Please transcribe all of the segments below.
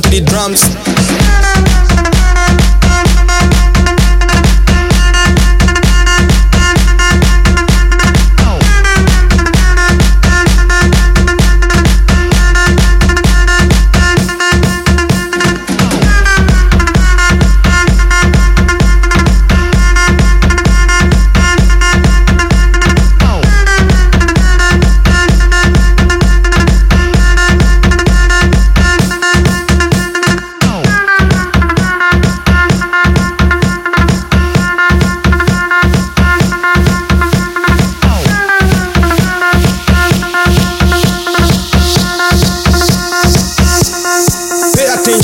to the drums.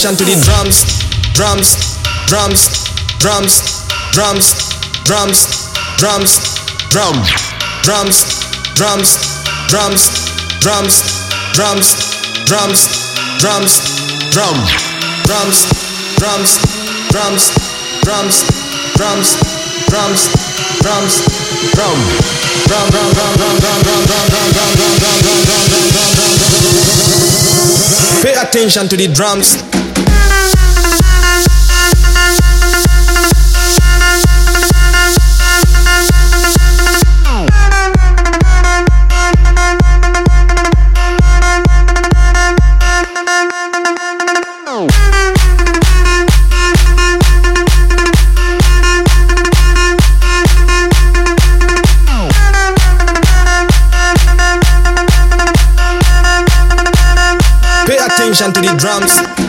Attention to the drums, drums, drums, drums, drums, drums, drums, drum, drums, drums, drums, drums, drums, drums, drums, drum, drums, drums, drums, drums, drums, drums, drums, drum, drum, drum, drum, drum, drum, drum, drum, drum, drum, drum, drum, drum, drum, drum, drum, drum, drum. Pay attention to the drums. Pay attention to the drums.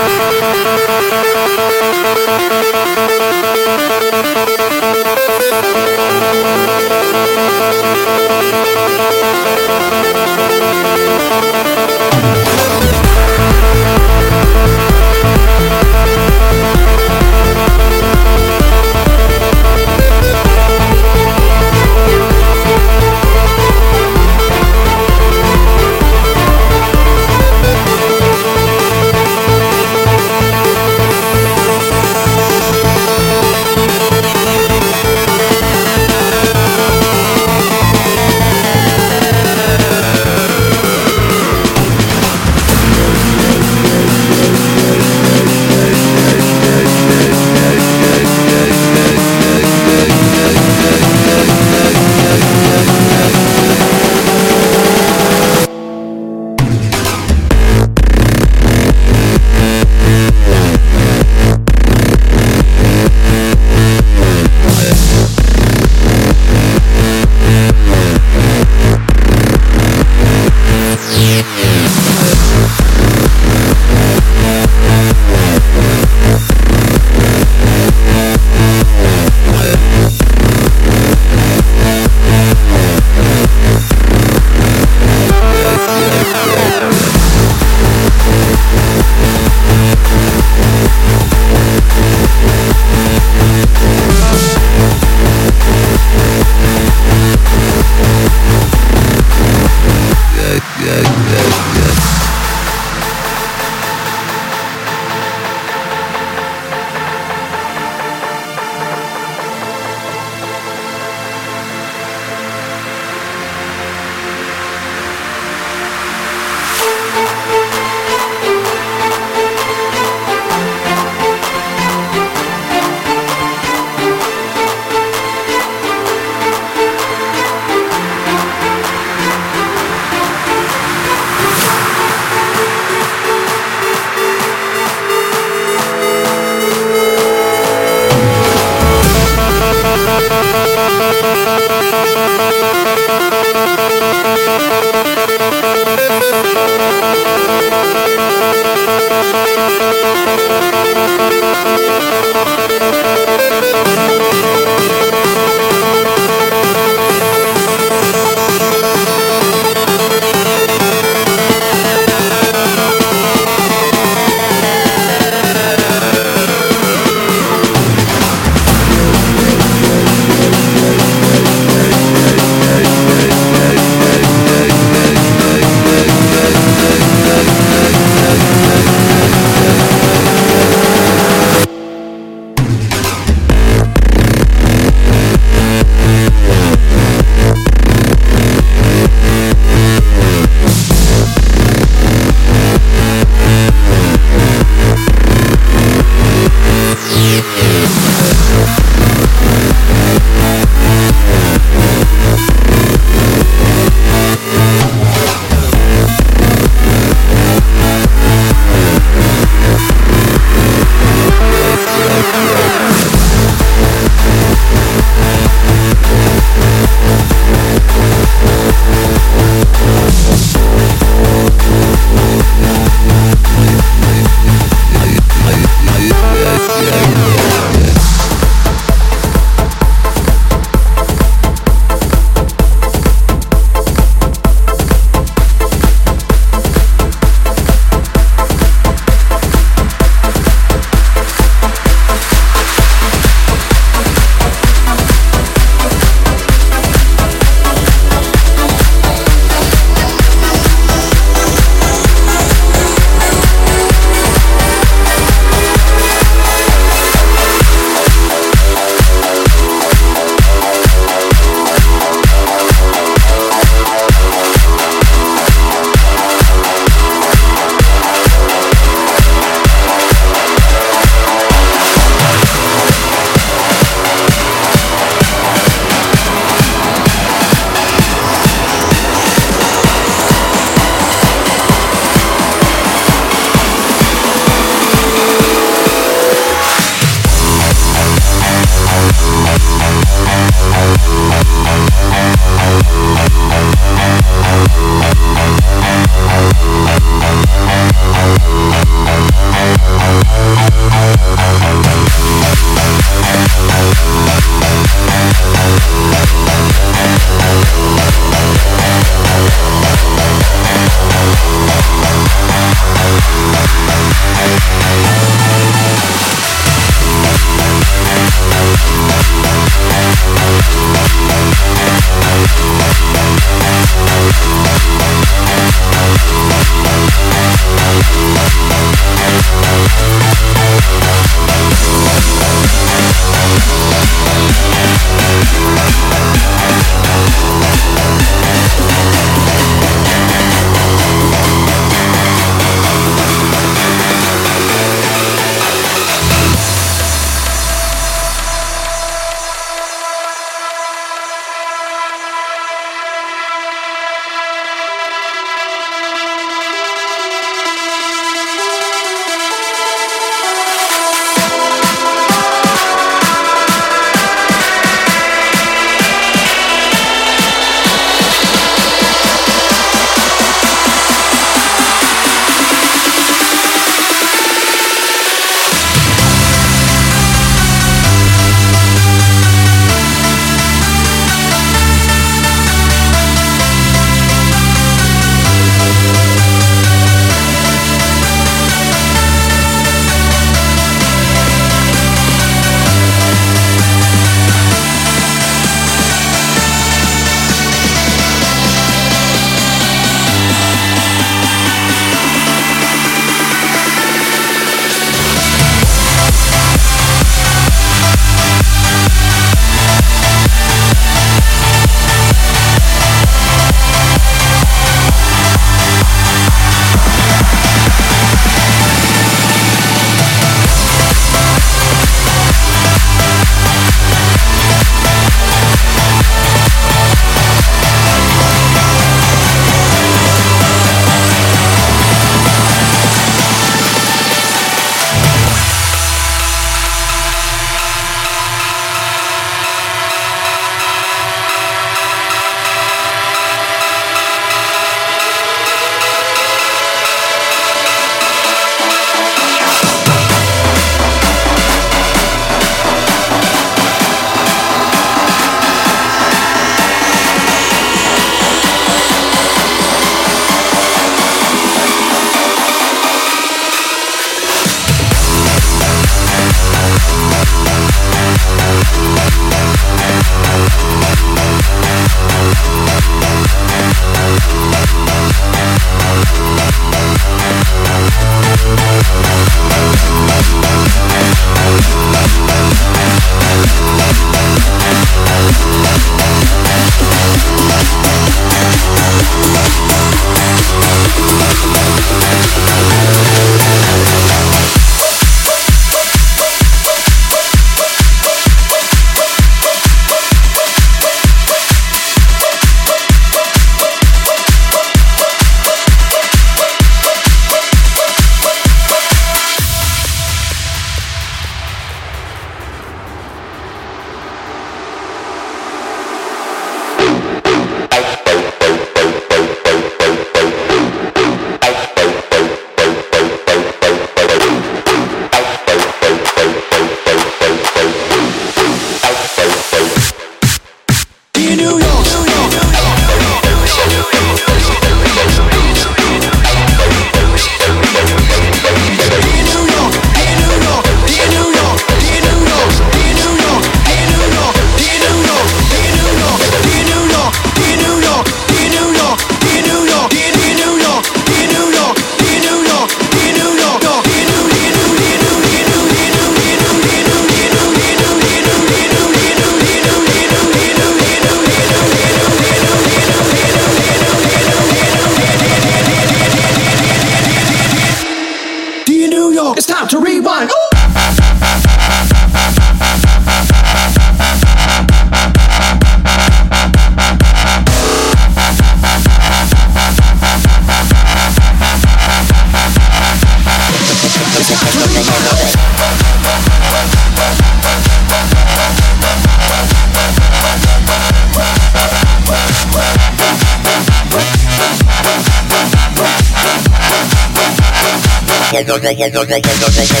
no, no, no, no, no, no,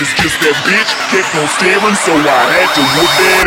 is just that bitch. Kept on staring, so I had to look at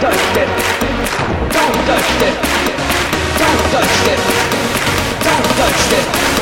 touch it. Don't touch it. Don't touch it. Don't touch it.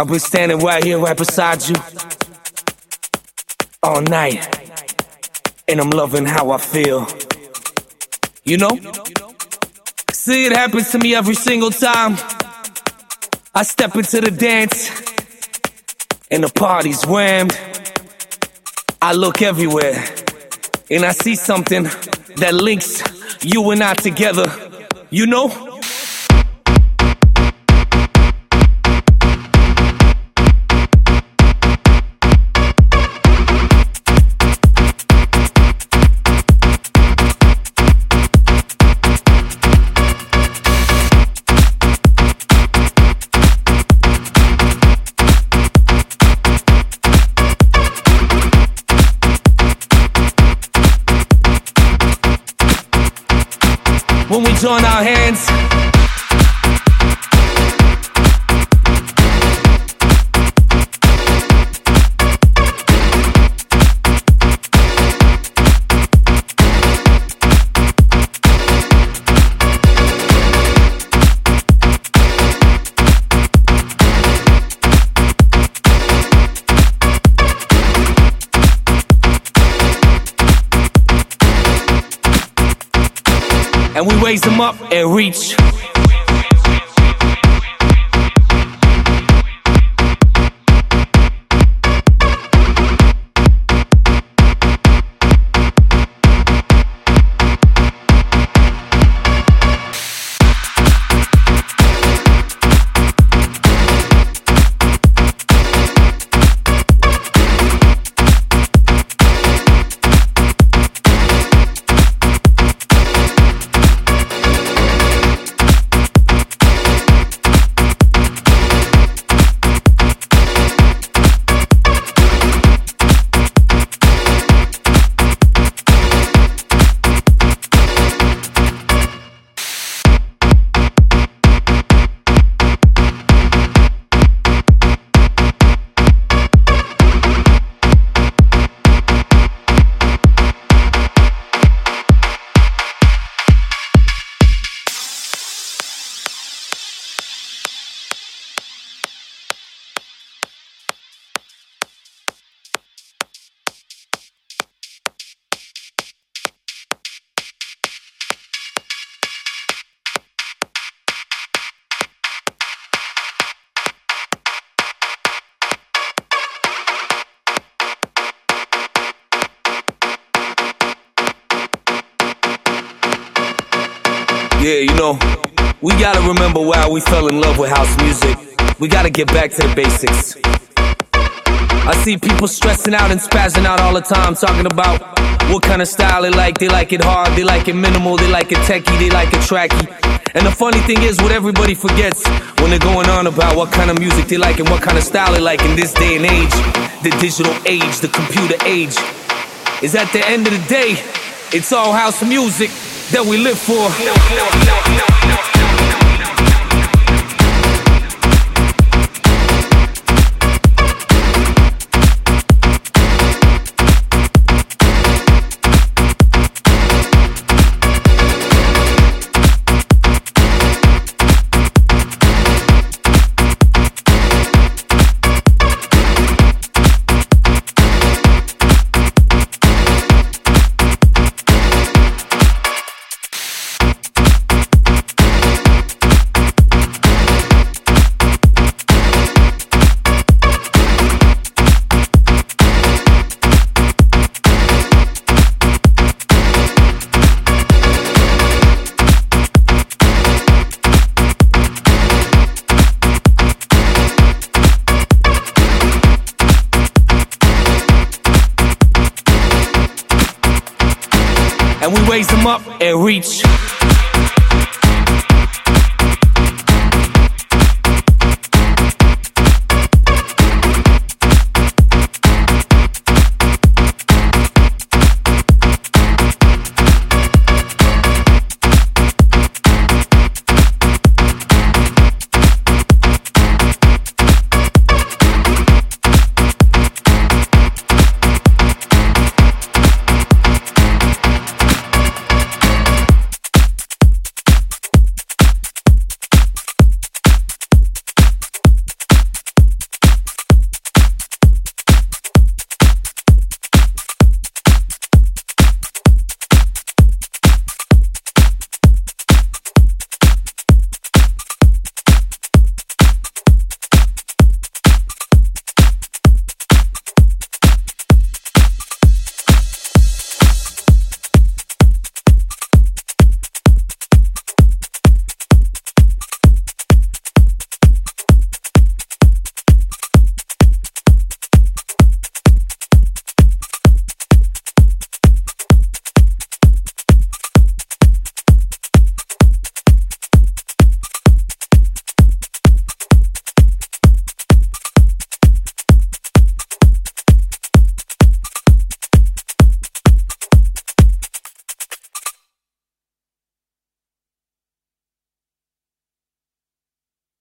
I've been standing right here, right beside you, all night, and I'm loving how I feel. You know? See, it happens to me every single time. I step into the dance, and the party's rammed. I look everywhere, and I see something that links you and I together. You know? Join our hands. Up and reach. We gotta remember why we fell in love with house music. We gotta get back to the basics. I see people stressing out and spazzing out all the time, talking about what kind of style they like. They like it hard, they like it minimal, they like it techie, they like it tracky. And the funny thing is, what everybody forgets when they're going on about what kind of music they like and what kind of style they like in this day and age, the digital age, the computer age, is at the end of the day, it's all house music that we live for. and we raise